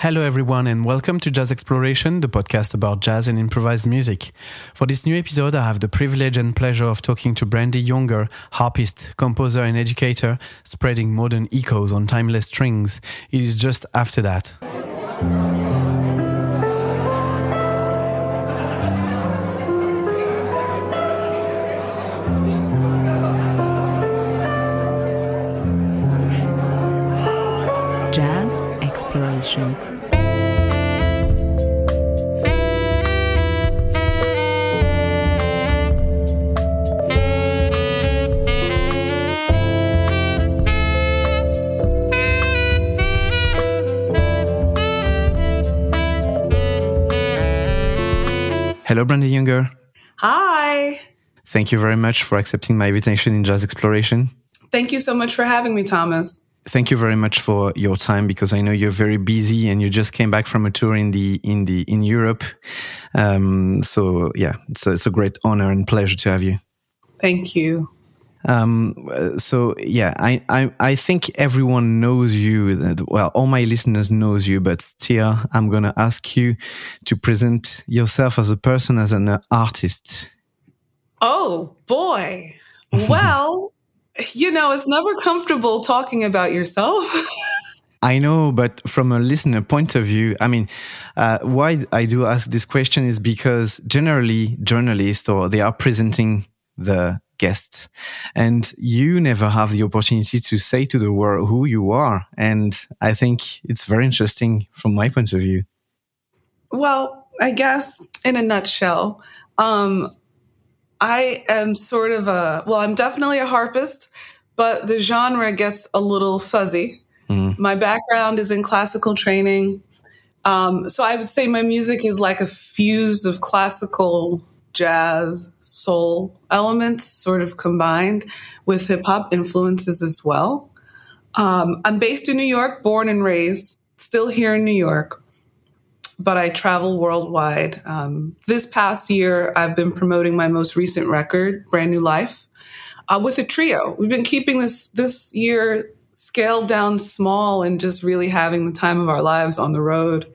Hello, everyone, and welcome to Jazz Exploration, the podcast about jazz and improvised music. For this new episode, I have the privilege and pleasure of talking to Brandee Younger, harpist, composer, and educator, spreading modern echoes on timeless strings. It is just after that. Hello, Brandee Younger. Hi. Thank you very much for accepting my invitation in Jazz Exploration. Thank you so much for having me, Thomas. Thank you very much for your time because I know you're very busy and you just came back from a tour in the in the in Europe. Um, so yeah, it's a, it's a great honor and pleasure to have you. Thank you. Um, so yeah, I, I, I think everyone knows you. Well, all my listeners knows you, but still, I'm gonna ask you to present yourself as a person, as an artist. Oh boy. Well, you know, it's never comfortable talking about yourself. I know, but from a listener point of view, I mean, uh, why I do ask this question is because generally journalists or they are presenting the guests and you never have the opportunity to say to the world who you are. And I think it's very interesting from my point of view. Well, I guess in a nutshell, um, I am sort of a, well, I'm definitely a harpist, but the genre gets a little fuzzy. Mm. My background is in classical training. Um, so I would say my music is like a fuse of classical, jazz, soul elements sort of combined with hip hop influences as well. Um, I'm based in New York, born and raised, still here in New York but I travel worldwide. Um, this past year, I've been promoting my most recent record, Brand New Life, uh, with a trio. We've been keeping this this year scaled down small and just really having the time of our lives on the road,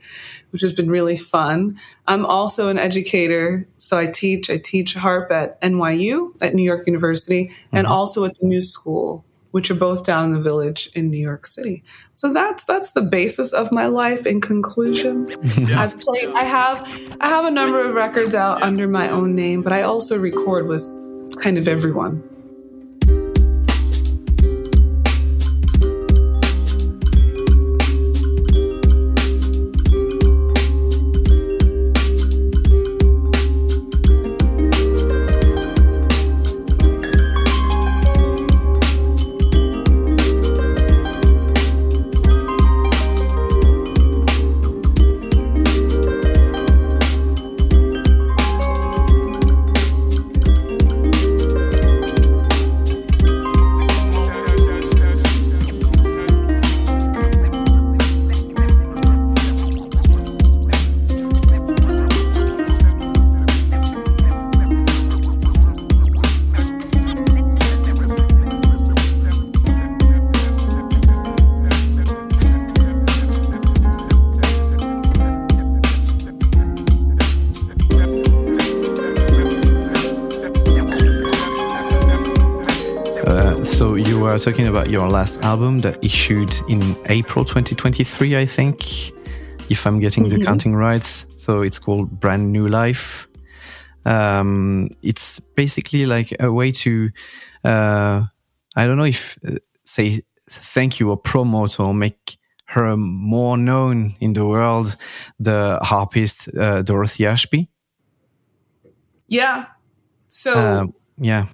which has been really fun. I'm also an educator, so I teach. I teach harp at NYU at New York University, mm-hmm. and also at the New School which are both down in the village in New York City. So that's that's the basis of my life in conclusion. yeah. I've played I have I have a number of records out under my own name, but I also record with kind of everyone. Were talking about your last album that issued in April 2023, I think, if I'm getting mm-hmm. the counting right. So it's called Brand New Life. Um, it's basically like a way to, uh, I don't know if uh, say thank you or promote or make her more known in the world, the harpist uh, Dorothy Ashby. Yeah. So. Um, yeah.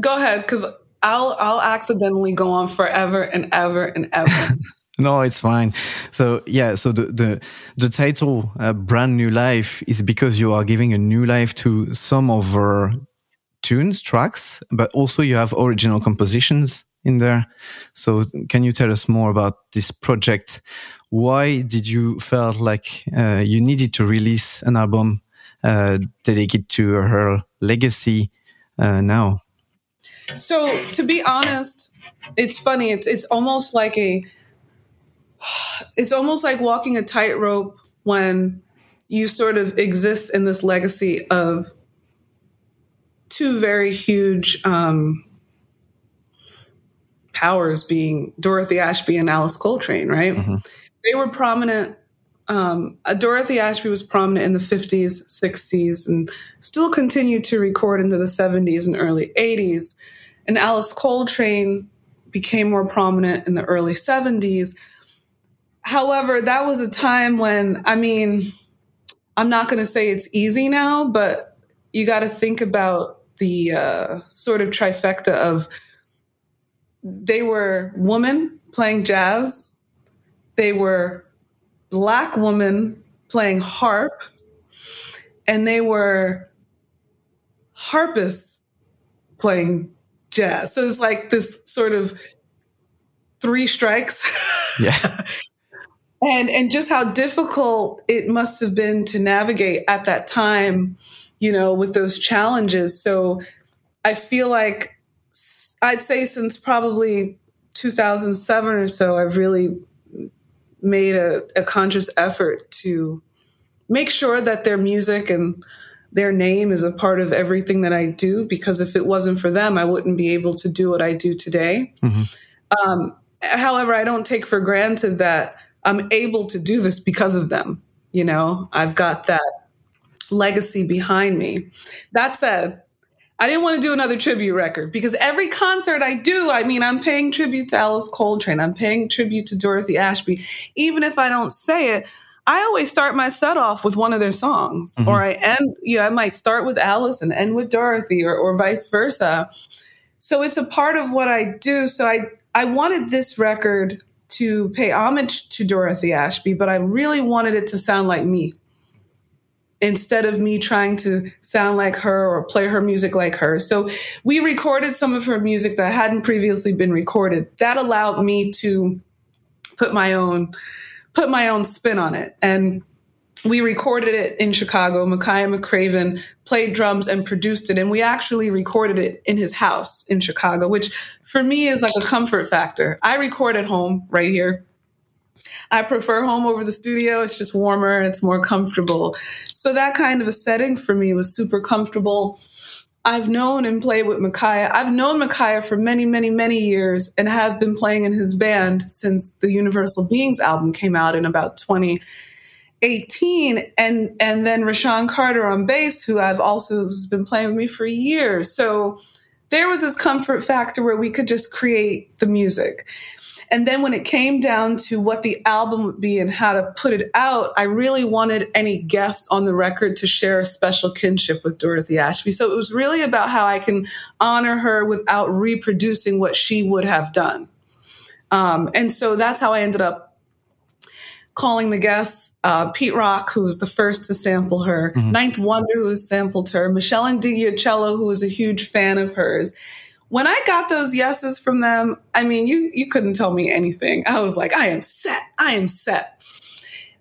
Go ahead, because I'll I'll accidentally go on forever and ever and ever. no, it's fine. So yeah, so the the the title uh, "Brand New Life" is because you are giving a new life to some of her tunes, tracks, but also you have original compositions in there. So can you tell us more about this project? Why did you felt like uh, you needed to release an album uh, dedicated to her legacy uh, now? So to be honest, it's funny. It's it's almost like a it's almost like walking a tightrope when you sort of exist in this legacy of two very huge um, powers being Dorothy Ashby and Alice Coltrane, right? Mm-hmm. They were prominent. Um, uh, Dorothy Ashby was prominent in the 50s, 60s, and still continued to record into the 70s and early 80s. And Alice Coltrane became more prominent in the early 70s. However, that was a time when, I mean, I'm not going to say it's easy now, but you got to think about the uh, sort of trifecta of they were women playing jazz, they were black woman playing harp, and they were harpists playing jazz. So it's like this sort of three strikes. Yeah. and and just how difficult it must have been to navigate at that time, you know, with those challenges. So I feel like I'd say since probably 2007 or so, I've really made a, a conscious effort to make sure that their music and their name is a part of everything that I do because if it wasn't for them, I wouldn't be able to do what I do today. Mm-hmm. Um, however, I don't take for granted that I'm able to do this because of them. You know, I've got that legacy behind me. That said, I didn't want to do another tribute record because every concert I do, I mean, I'm paying tribute to Alice Coltrane. I'm paying tribute to Dorothy Ashby. Even if I don't say it, I always start my set off with one of their songs, mm-hmm. or I end, you know, I might start with Alice and end with Dorothy, or, or vice versa. So it's a part of what I do. So I, I wanted this record to pay homage to Dorothy Ashby, but I really wanted it to sound like me instead of me trying to sound like her or play her music like her. So we recorded some of her music that hadn't previously been recorded. That allowed me to put my own put my own spin on it. And we recorded it in Chicago. Makaya McCraven played drums and produced it. And we actually recorded it in his house in Chicago, which for me is like a comfort factor. I record at home right here. I prefer home over the studio. It's just warmer and it's more comfortable. So that kind of a setting for me was super comfortable. I've known and played with Makaya. I've known Makaya for many, many, many years and have been playing in his band since the Universal Beings album came out in about 2018. And, and then Rashaan Carter on bass, who I've also been playing with me for years. So there was this comfort factor where we could just create the music. And then when it came down to what the album would be and how to put it out, I really wanted any guests on the record to share a special kinship with Dorothy Ashby. So it was really about how I can honor her without reproducing what she would have done. Um, and so that's how I ended up calling the guests uh, Pete Rock, who was the first to sample her, mm-hmm. Ninth Wonder, who sampled her, Meshell Ndegeocello, who was a huge fan of hers when I got those yeses from them, I mean, you you couldn't tell me anything. I was like, I am set. I am set.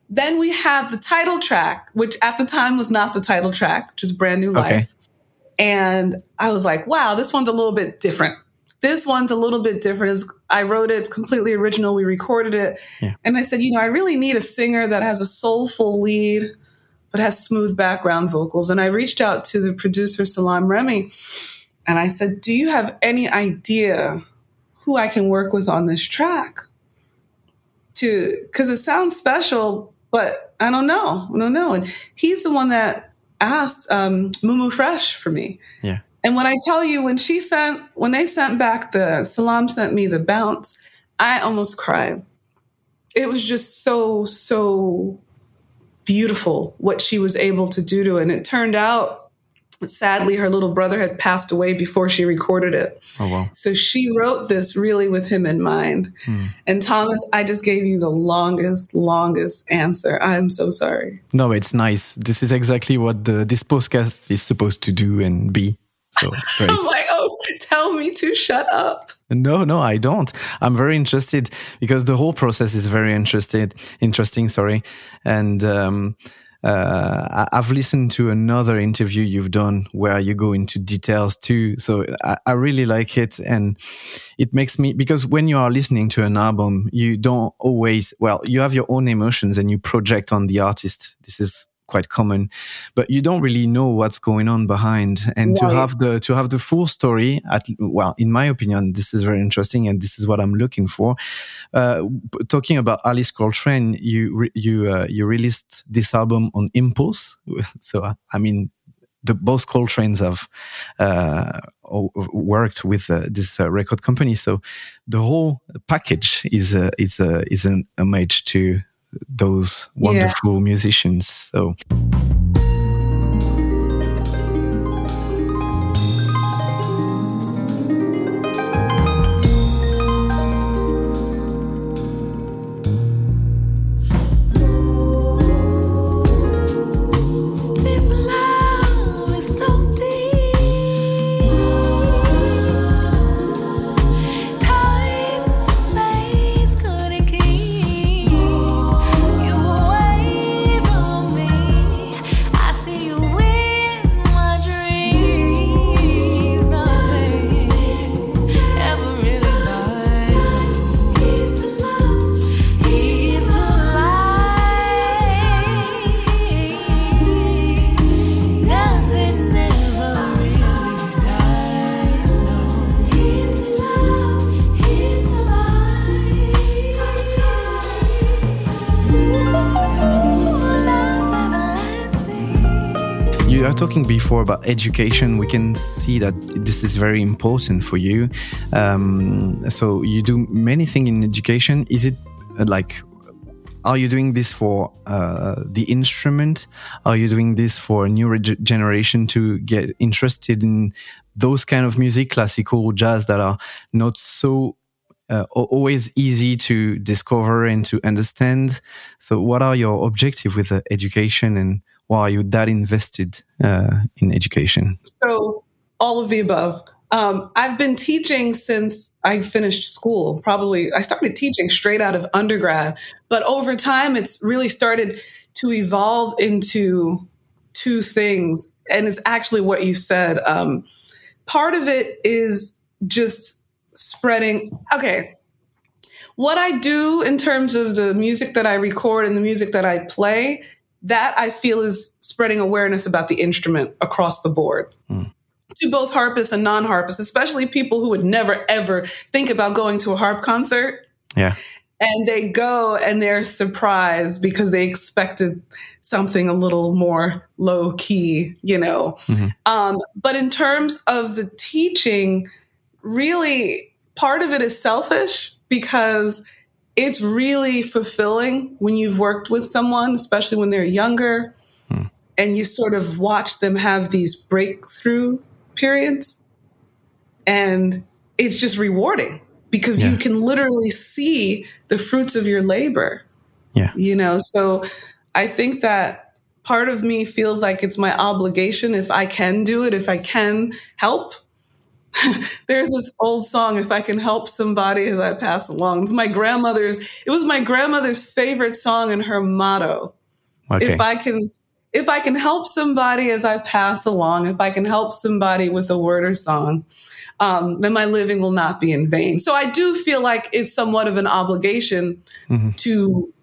Then we have the title track, which at the time was not the title track, which is Brand New Life. Okay. And I was like, wow, this one's a little bit different. This one's a little bit different. I wrote it, it's completely original. We recorded it. Yeah. And I said, you know, I really need a singer that has a soulful lead, but has smooth background vocals. And I reached out to the producer, Salaam Remi, and I said, Do you have any idea who I can work with on this track? To because it sounds special, but I don't know. I don't know. And he's the one that asked um, Mumu Fresh for me. Yeah. And when I tell you, when she sent, when they sent back the Salaam sent me the bounce, I almost cried. It was just so, so beautiful what she was able to do to it. And it turned out sadly her little brother had passed away before she recorded it. Oh wow. So she wrote this really with him in mind. Hmm. and thomas i just gave you the longest longest answer. I'm so sorry. No it's nice. This is exactly what the, this podcast is supposed to do and be. So i'm like oh tell me to shut up. No no i don't. I'm very interested because the whole process is very interested interesting sorry. And um uh, I've listened to another interview you've done where you go into details too. So I, I, really like it. And it makes me, because when you are listening to an album, you don't always, well, you have your own emotions and you project on the artist. This is quite common, but you don't really know what's going on behind. And right. to have the to have the full story, at well, in my opinion, this is very interesting, and this is what I'm looking for. Uh, talking about Alice Coltrane, you re, you uh, you released this album on Impulse, so I mean. The both Coltrane's have uh, worked with uh, this uh, record company, so the whole package is uh, is uh, is an homage to those wonderful yeah. musicians. So. Before about education, we can see that this is very important for you. Um, so you do many things in education. Is it uh, like are you doing this for uh, the instrument? Are you doing this for a new generation to get interested in those kind of music, classical, jazz, that are not so uh, always easy to discover and to understand? So, what are your objectives with the education and why are you that invested uh, in education? So, all of the above. Um, I've been teaching since I finished school. Probably, I started teaching straight out of undergrad, but over time, it's really started to evolve into two things. And it's actually what you said. Um, part of it is just spreading. Okay. What I do in terms of the music that I record and the music that I play that I feel is spreading awareness about the instrument across the board. Mm. To both harpists and non harpists, especially people who would never ever think about going to a harp concert. Yeah. And they go and they're surprised because they expected something a little more low key, you know. Mm-hmm. Um, but in terms of the teaching, really part of it is selfish because it's really fulfilling when you've worked with someone, especially when they're younger, hmm. and you sort of watch them have these breakthrough periods. And it's just rewarding because yeah. you can literally see the fruits of your labor. Yeah. You know, so I think that part of me feels like it's my obligation if I can do it, if I can help, there's this old song, If I Can Help Somebody As I Pass Along. It's my grandmother's, it was my grandmother's favorite song and her motto. Okay. If I can, if I can help somebody as I pass along, if I can help somebody with a word or song, um, then my living will not be in vain. So I do feel like it's somewhat of an obligation mm-hmm. to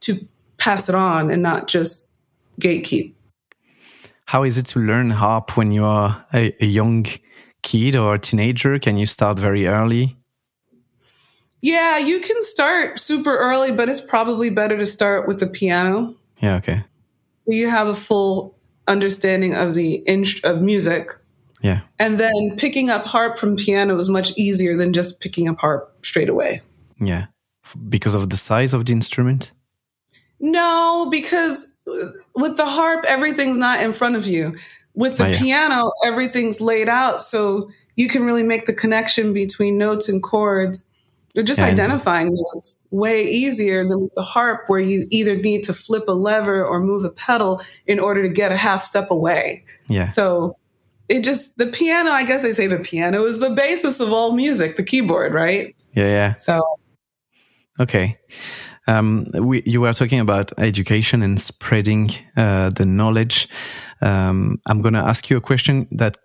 to pass it on and not just gatekeep. How is it to learn harp when you are a, a young kid or a teenager? Can you start very early? Yeah, you can start super early, but it's probably better to start with the piano. Yeah, okay. So you have a full understanding of the inst- of music. Yeah. And then picking up harp from piano is much easier than just picking up harp straight away. Yeah. Because of the size of the instrument? No, because uh, with the harp everything's not in front of you. With the oh, yeah. piano, everything's laid out so you can really make the connection between notes and chords. They're just yeah, identifying notes way easier than with the harp, where you either need to flip a lever or move a pedal in order to get a half step away. Yeah. So it just, the piano, I guess they say the piano is the basis of all music, the keyboard, right? Yeah, yeah. So. Okay. Um, we, you were talking about education and spreading uh, the knowledge. Um, I'm going to ask you a question that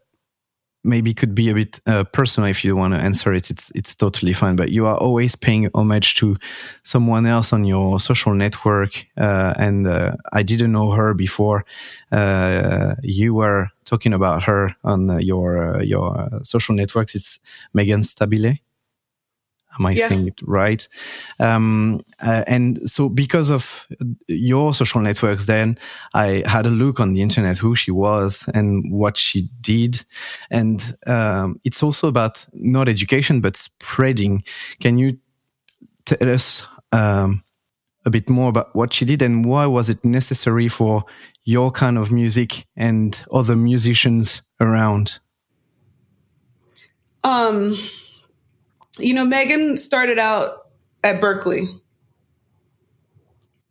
maybe could be a bit uh, personal if you want to answer it. It's it's totally fine but you are always paying homage to someone else on your social network uh, and uh, i didn't know her before. Uh, you were talking about her on your uh, your social networks. It's Meghan Stabile Am I yeah. saying it right? Um, uh, and so, because of your social networks, then I had a look on the internet who she was and what she did. And um, it's also about not education, but spreading. Can you tell us um, a bit more about what she did and why was it necessary for your kind of music and other musicians around? Um, you know, Meghan started out at Berklee.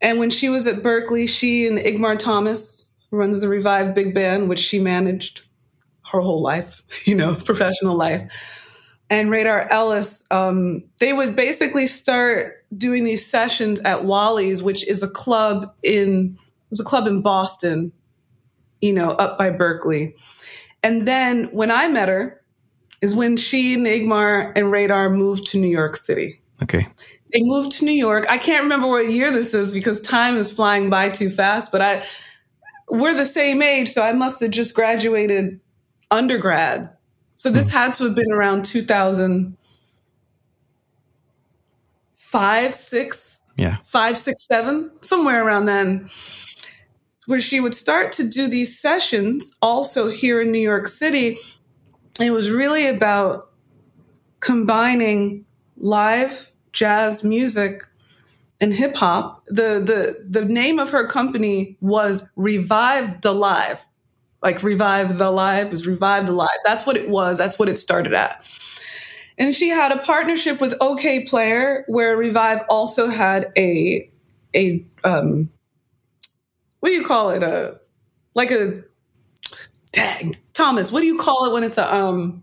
And when she was at Berklee, she and Igmar Thomas, runs the Revive Big Band, which she managed her whole life, you know, professional life, and Raydar Ellis, um, they would basically start doing these sessions at Wally's, which is a club in it was a club in Boston, you know, up by Berklee. And then when I met her, is when she, Nigmar, and Raydar moved to New York City. Okay. They moved to New York. I can't remember what year this is because time is flying by too fast, but I we're the same age, so I must have just graduated undergrad. So this hmm. had to have been around 2005, six, yeah, five, six, seven, somewhere around then, where she would start to do these sessions also here in New York City it was really about combining live jazz music and hip hop. The, the, the name of her company was Revive the Live. Like Revive the Live is Revive the Live. That's what it was. That's what it started at. And she had a partnership with Okayplayer, where Revive also had a, a, um, what do you call it? A, like a tag Thomas, what do you call it when it's a um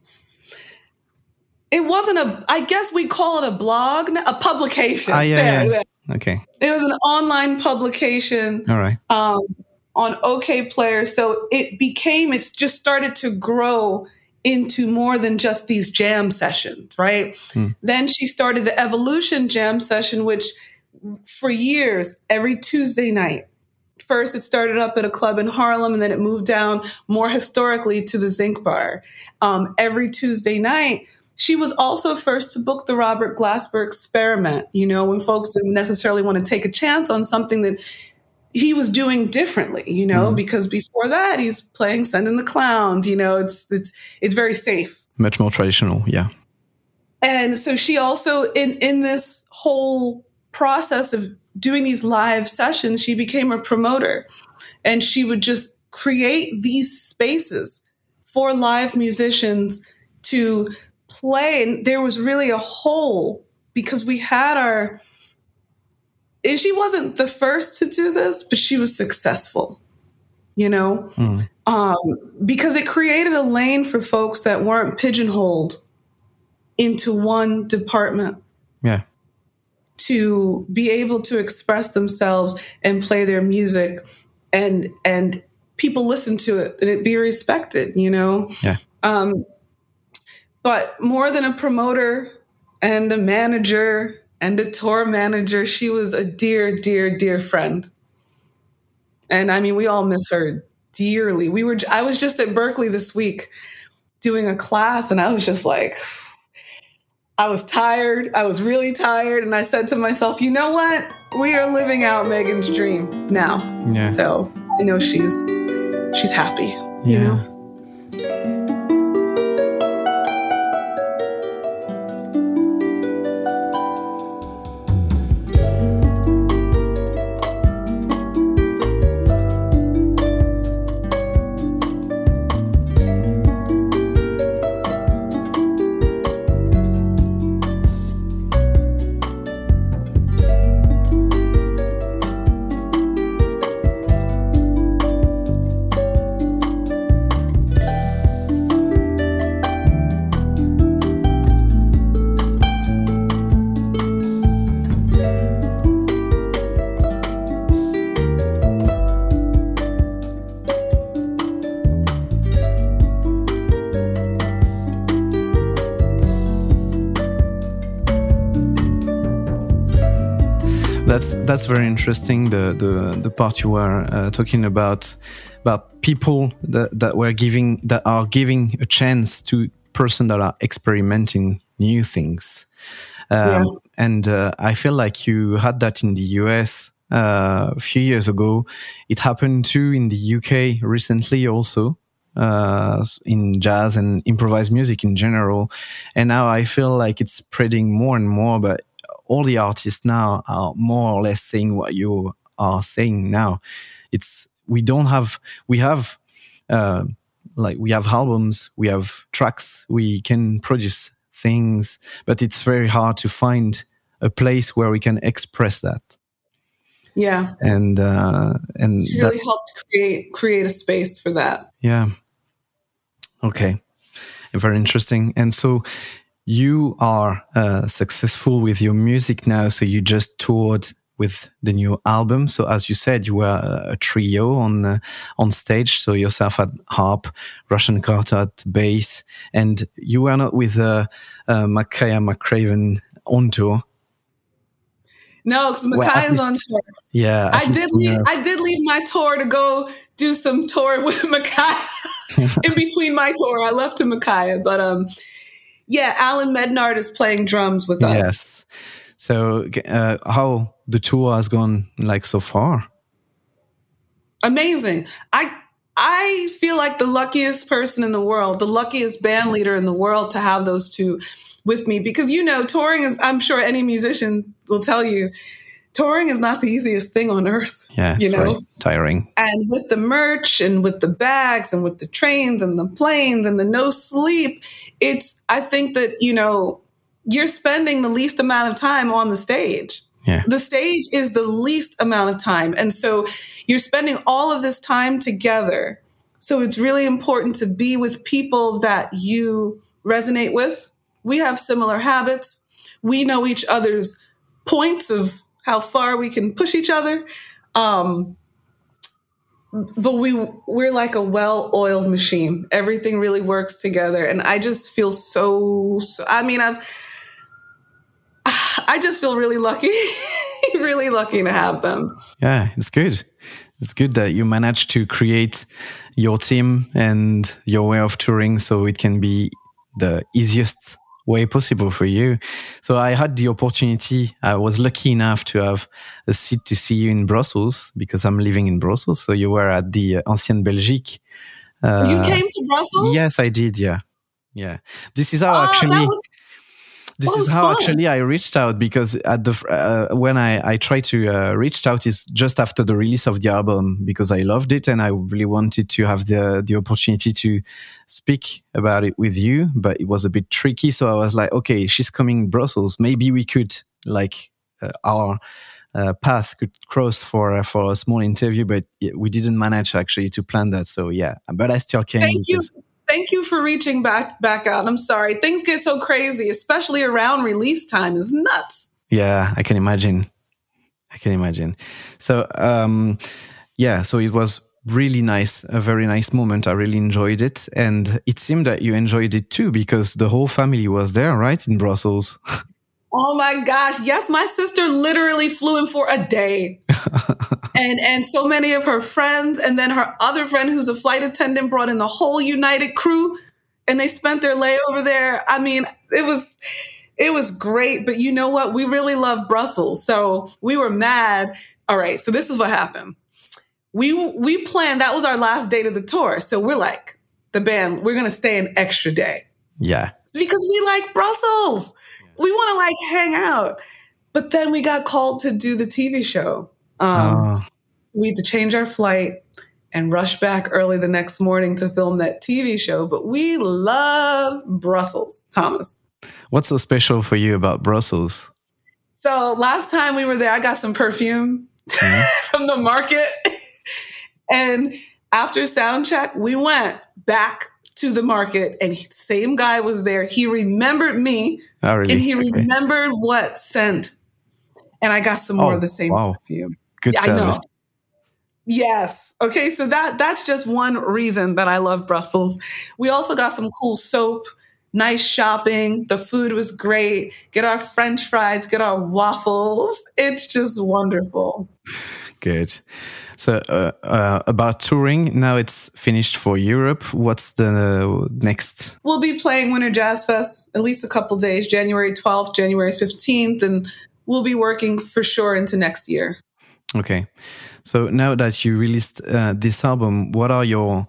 it wasn't a I guess we call it a blog, a publication. Ah, yeah, there, yeah. Okay. It was an online publication. All right. Um on Okayplayer. So it became it's just started to grow into more than just these jam sessions, right? Hmm. Then she started the Evolution Jam session, which for years, every Tuesday night, First, it started up at a club in Harlem, and then it moved down more historically to the Zinc Bar. Um, every Tuesday night, she was also first to book the Robert Glasper experiment. You know, when folks didn't necessarily want to take a chance on something that he was doing differently, you know, mm-hmm. because before that he's playing Send in the Clowns, you know, it's it's it's very safe. Much more traditional, yeah. And so she also in in this whole process of doing these live sessions, she became a promoter and she would just create these spaces for live musicians to play. And there was really a hole because we had our, and she wasn't the first to do this, but she was successful, you know, mm. um, because it created a lane for folks that weren't pigeonholed into one department. Yeah to be able to express themselves and play their music and and people listen to it and it be respected you know? Yeah. Um but more than a promoter and a manager and a tour manager she was a dear dear dear friend. And i mean we all miss her dearly. We were i was just at Berklee this week doing a class and i was just like I was tired. I was really tired. And I said to myself, you know what? We are living out Meghan's dream now. Yeah. So I know she's she's happy. Yeah. You know? That's that's very interesting. The the the part you were uh, talking about about people that that were giving that are giving a chance to person that are experimenting new things. Um, yeah. And uh, I feel like you had that in the US uh, a few years ago. It happened too in the UK recently also. Uh, in jazz and improvised music in general. And now I feel like it's spreading more and more, but all the artists now are more or less saying what you are saying now. It's, we don't have, we have, uh, like we have albums, we have tracks, we can produce things, but it's very hard to find a place where we can express that. Yeah, and uh, and she really helped create create a space for that. Yeah. Okay, very interesting. And so you are uh, successful with your music now. So you just toured with the new album. So as you said, you were a trio on uh, on stage. So yourself at harp, Rashaan Carter at bass, and you were not with uh, uh, Makaya McCraven on tour. No, because Makaya's well, on tour. Yeah, I, I did. Leave, I did leave my tour to go do some tour with Makaya in between my tour. I left to Makaya, but um, yeah, Allan Mednard is playing drums with us. Yes. So, uh, how the tour has gone like so far? Amazing. I I feel like the luckiest person in the world, the luckiest band leader in the world to have those two with me because you know touring is I'm sure any musician will tell you touring is not the easiest thing on earth. Yeah, you know, right. tiring. And with the merch and with the bags and with the trains and the planes and the no sleep, it's I think that you know you're spending the least amount of time on the stage. Yeah. The stage is the least amount of time. And so you're spending all of this time together. So it's really important to be with people that you resonate with. We have similar habits. We know each other's points of how far we can push each other. Um, but we we're like a well-oiled machine. Everything really works together, and I just feel so. so I mean, I've I just feel really lucky, really lucky to have them. Yeah, it's good. It's good that you managed to create your team and your way of touring so it can be the easiest way possible for you. So I had the opportunity. I was lucky enough to have a seat to see you in Brussels because I'm living in Brussels. So you were at the Ancienne Belgique. Uh, you came to Brussels? Yes, I did. Yeah. Yeah. This is how oh, actually. This is how fun. actually I reached out because at the uh, when I I tried to uh, reach out is just after the release of the album because I loved it and I really wanted to have the the opportunity to speak about it with you, but it was a bit tricky. So I was like, okay, she's coming Brussels. Maybe we could like uh, our uh, path could cross for uh, for a small interview, but we didn't manage actually to plan that. So yeah, but I still came. Thank you thank you for reaching back back out. I'm sorry. Things get so crazy, especially around release time is nuts. Yeah, I can imagine. I can imagine. So um yeah, so it was really nice, a very nice moment. I really enjoyed it. And it seemed that you enjoyed it too because the whole family was there, right? In Brussels. Oh my gosh. Yes, my sister literally flew in for a day. and and so many of her friends and then her other friend who's a flight attendant brought in the whole United crew and they spent their layover there. I mean, it was it was great, but you know what? We really love Brussels. So we were mad. All right, so this is what happened. We we planned that was our last date of the tour. So we're like, the band, we're gonna stay an extra day. Yeah. Because we like Brussels we want to like hang out. But then we got called to do the TV show. Um, oh. We had to change our flight and rush back early the next morning to film that TV show. But we love Brussels, Thomas. What's so special for you about Brussels? So last time we were there, I got some perfume mm-hmm. from the market. and after sound check, we went back to the market and same guy was there. He remembered me oh, really? and he okay. remembered what scent. And I got some more oh, of the same wow. perfume. Good yeah, service. I know. Yes. Okay. So that that's just one reason that I love Brussels. We also got some cool soap nice shopping. The food was great. Get our french fries, get our waffles. It's just wonderful. Good. So, uh, uh, about touring, now it's finished for Europe. What's the next? We'll be playing Winter Jazz Fest at least a couple days, January 12th, January 15th, and we'll be working for sure into next year. Okay. So, now that you released uh, this album, what are your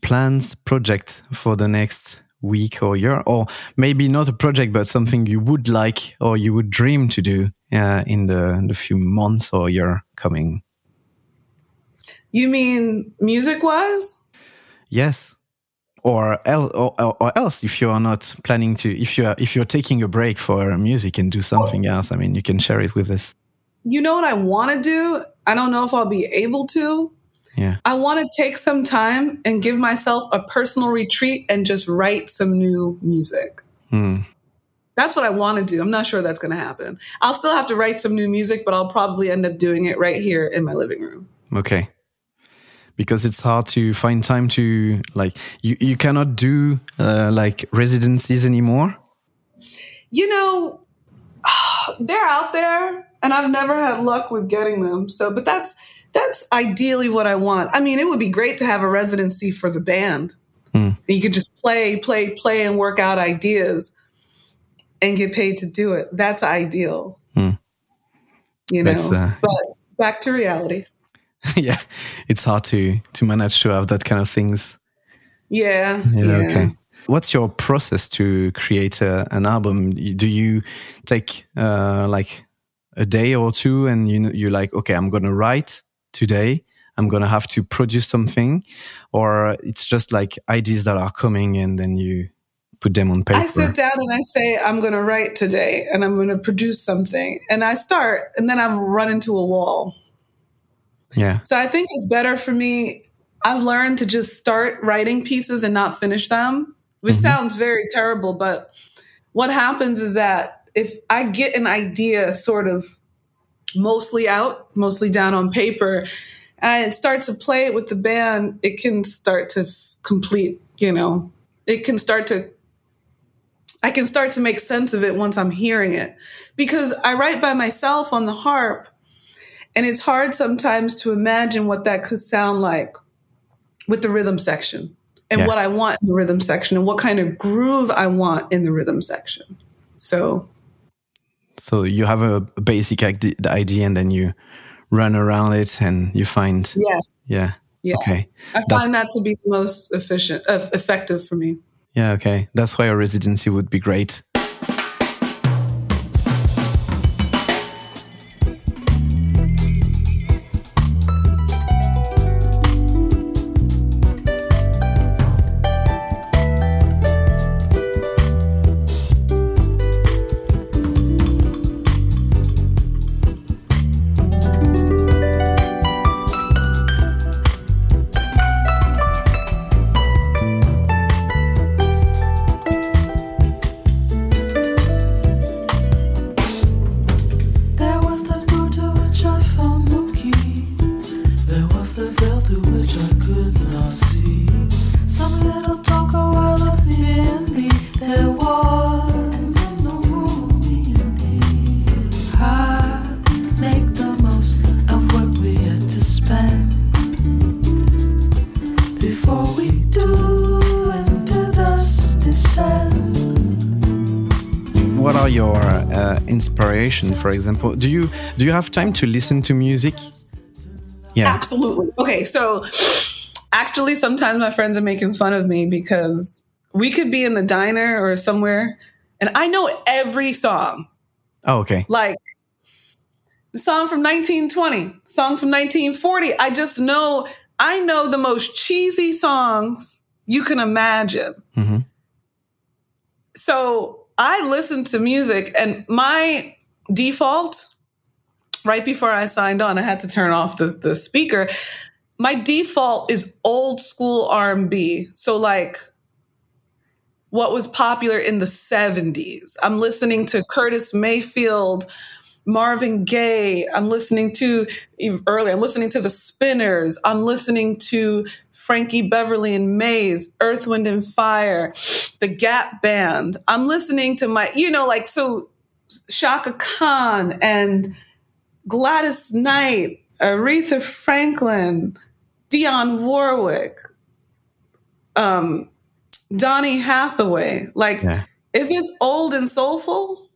plans, project for the next week or year? Or maybe not a project, but something you would like or you would dream to do uh, in, the, in the few months or year coming? You mean music wise? Yes. Or, el- or, or else, if you are not planning to, if you are, if you're taking a break for music and do something else, I mean, you can share it with us. You know what I want to do? I don't know if I'll be able to. Yeah. I want to take some time and give myself a personal retreat and just write some new music. Hmm. That's what I want to do. I'm not sure that's going to happen. I'll still have to write some new music, but I'll probably end up doing it right here in my living room. Okay because it's hard to find time to like you, you cannot do uh, like residencies anymore? You know they're out there and i've never had luck with getting them so but that's that's ideally what i want. I mean it would be great to have a residency for the band. Hmm. you could just play play play and work out ideas and get paid to do it. That's ideal. Hmm. you know uh... but back to reality yeah, it's hard to to manage to have that kind of things. Yeah. Yeah. yeah. Okay. What's your process to create a, an album? Do you take uh, like a day or two, and you you like, okay, I'm gonna write today. I'm gonna have to produce something, or it's just like ideas that are coming, and then you put them on paper. I sit down and I say, I'm gonna write today, and I'm gonna produce something, and I start, and then I've run into a wall. Yeah. So I think it's better for me. I've learned to just start writing pieces and not finish them, which mm-hmm. sounds very terrible. But what happens is that if I get an idea sort of mostly out, mostly down on paper, and start to play it with the band, it can start to f- complete, you know, it can start to I can start to make sense of it once I'm hearing it. Because I write by myself on the harp and it's hard sometimes to imagine what that could sound like with the rhythm section and yeah. what I want in the rhythm section and what kind of groove I want in the rhythm section. So, so you have a basic idea and then you run around it and you find. Yes. Yeah. Yeah. Okay. I That's, find that to be the most efficient, uh, effective for me. Yeah. Okay. That's why a residency would be great. For example. Do you do you have time to listen to music? Yeah. Absolutely. Okay so actually sometimes my friends are making fun of me because we could be in the diner or somewhere and i know every song. Oh okay. Like the song from 1920 songs from 1940 i just know i know the most cheesy songs you can imagine. Mm-hmm. so I listen to music and my default right before I signed on, I had to turn off the, the speaker. My default is old school R&B. So like what was popular in the 70s. I'm listening to Curtis Mayfield, Marvin Gaye. I'm listening to early. I'm listening to the Spinners. I'm listening to Frankie Beverly and Maze, Earth, Wind and Fire, the Gap Band. I'm listening to my, you know, like so Chaka Khan and Gladys Knight, Aretha Franklin, Dionne Warwick, um, Donny Hathaway. Like yeah. if it's old and soulful,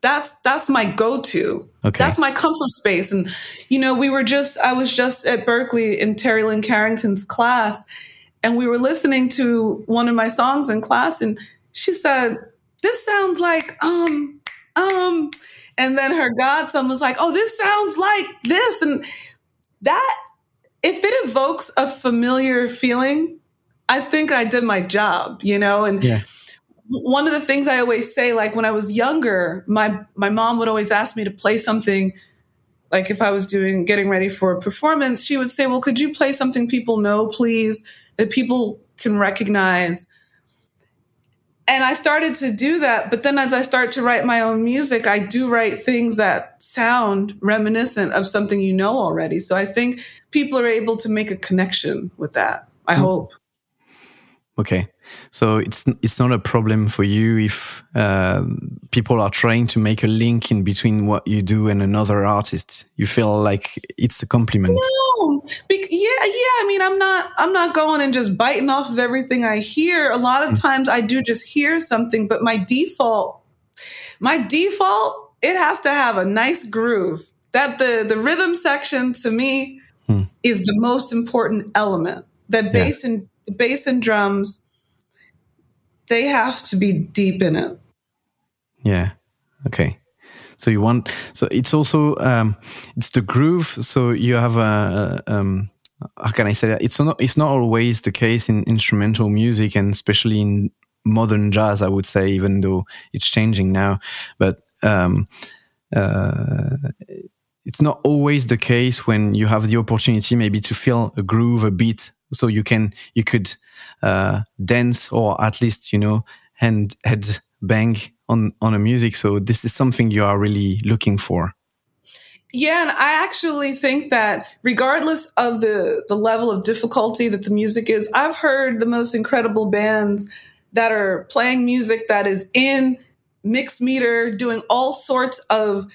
that's that's my go-to. Okay. That's my comfort space. And you know, we were just I was just at Berklee in Terri Lyne Carrington's class, and we were listening to one of my songs in class, and she said, This sounds like um um and then her godson was like, Oh, this sounds like this. And that if it evokes a familiar feeling, I think I did my job, you know? And yeah. one of the things I always say, like when I was younger, my my mom would always ask me to play something like if I was doing getting ready for a performance, she would say, Well, could you play something people know, please, that people can recognize? And I started to do that. But then as I start to write my own music, I do write things that sound reminiscent of something you know already. So I think people are able to make a connection with that. I mm. hope. Okay, so it's it's not a problem for you if uh, people are trying to make a link in between what you do and another artist. You feel like it's a compliment. No, Be- yeah, yeah. I mean, I'm not I'm not going and just biting off of everything I hear. A lot of mm. times, I do just hear something, but my default, my default, it has to have a nice groove. That the the rhythm section to me hmm. is the most important element. That bass yeah. and the bass and drums, they have to be deep in it. Yeah. Okay. So you want so it's also um, it's the groove. So you have a, um, how can I say that? It's not it's not always the case in instrumental music and especially in modern jazz. I would say, even though it's changing now, but um, uh, it's not always the case when you have the opportunity maybe to feel a groove, a beat so you can you could uh, dance or at least you know hand head bang on on a music so this is something you are really looking for yeah and i actually think that regardless of the the level of difficulty that the music is i've heard the most incredible bands that are playing music that is in mixed meter doing all sorts of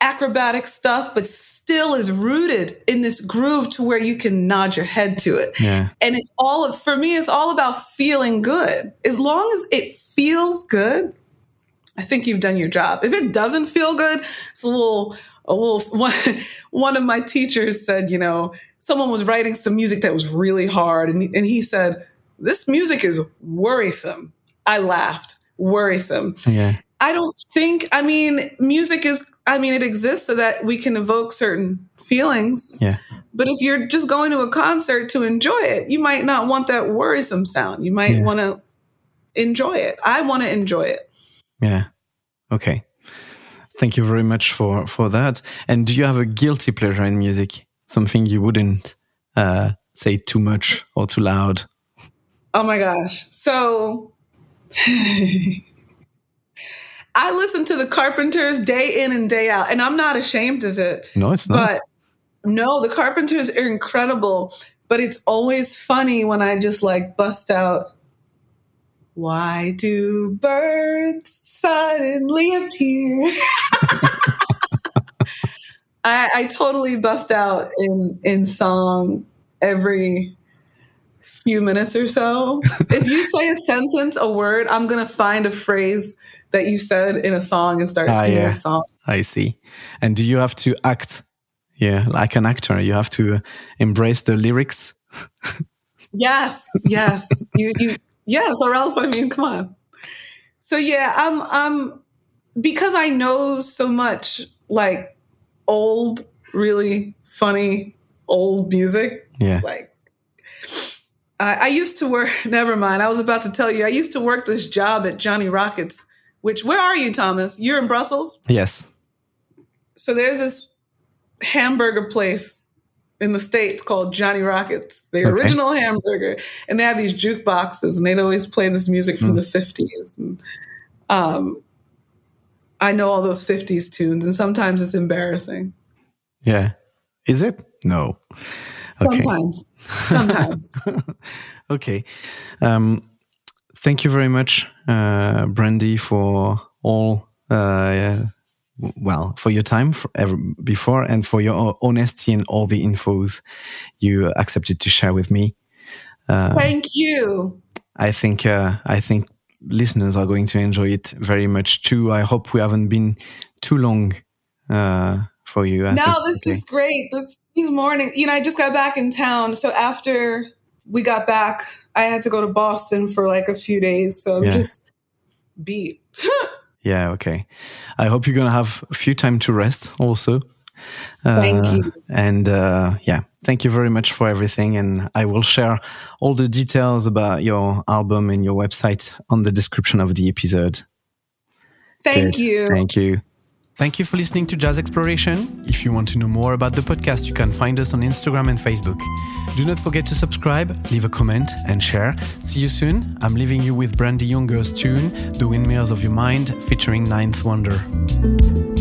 acrobatic stuff but still is rooted in this groove to where you can nod your head to it. Yeah. And it's all of for me, it's all about feeling good. As long as it feels good, I think you've done your job. If it doesn't feel good, it's a little, a little, one, one of my teachers said, you know, someone was writing some music that was really hard. And, and he said, this music is worrisome. I laughed, worrisome. Yeah. I don't think, I mean, music is, I mean, it exists so that we can evoke certain feelings. Yeah. But if you're just going to a concert to enjoy it, you might not want that worrisome sound. You might yeah. want to enjoy it. I want to enjoy it. Yeah. Okay. Thank you very much for, for that. And do you have a guilty pleasure in music? Something you wouldn't uh, say too much or too loud? Oh my gosh. So. I listen to the Carpenters day in and day out, and I'm not ashamed of it. No, it's not. But no, the Carpenters are incredible, but it's always funny when I just like bust out. Why do birds suddenly appear? I, I totally bust out in in song every few minutes or so. if you say a sentence, a word, I'm gonna find a phrase that you said in a song and start ah, singing yeah. a song. I see. And do you have to act? Yeah, like an actor, you have to embrace the lyrics. yes, yes, you, you, yes, or else I mean, come on. So yeah, I'm, I'm because I know so much like old, really funny old music. Yeah, like I, I used to work. Never mind. I was about to tell you. I used to work this job at Johnny Rockets which where are you, Thomas? You're in Brussels? Yes. So there's this hamburger place in the States called Johnny Rockets, the okay. original hamburger. And they have these jukeboxes and they'd always play this music from mm. the 50s. And, um, I know all those 50s tunes, and sometimes it's embarrassing. Yeah. Is it? No. Okay. Sometimes. Sometimes. okay. Um, thank you very much, uh, Brandee, for all, uh, well, for your time for ever, before and for your honesty and all the infos you accepted to share with me. Uh, thank you. I think, uh, I think listeners are going to enjoy it very much too. I hope we haven't been too long uh, for you. I no, this okay. is great. This these mornings, you know, I just got back in town, so after we got back, I had to go to Boston for like a few days. So I'm yeah. just beat. yeah. Okay. I hope you're gonna have a few time to rest also. Uh, Thank you. And uh, yeah, thank you very much for everything. And I will share all the details about your album and your website on the description of the episode. Thank Good. you. Thank you. Thank you for listening to Jazz Exploration. If you want to know more about the podcast, you can find us on Instagram and Facebook. Do not forget to subscribe, leave a comment, and share. See you soon. I'm leaving you with Brandee Younger's tune, The Windmills of Your Mind, featuring Ninth Wonder.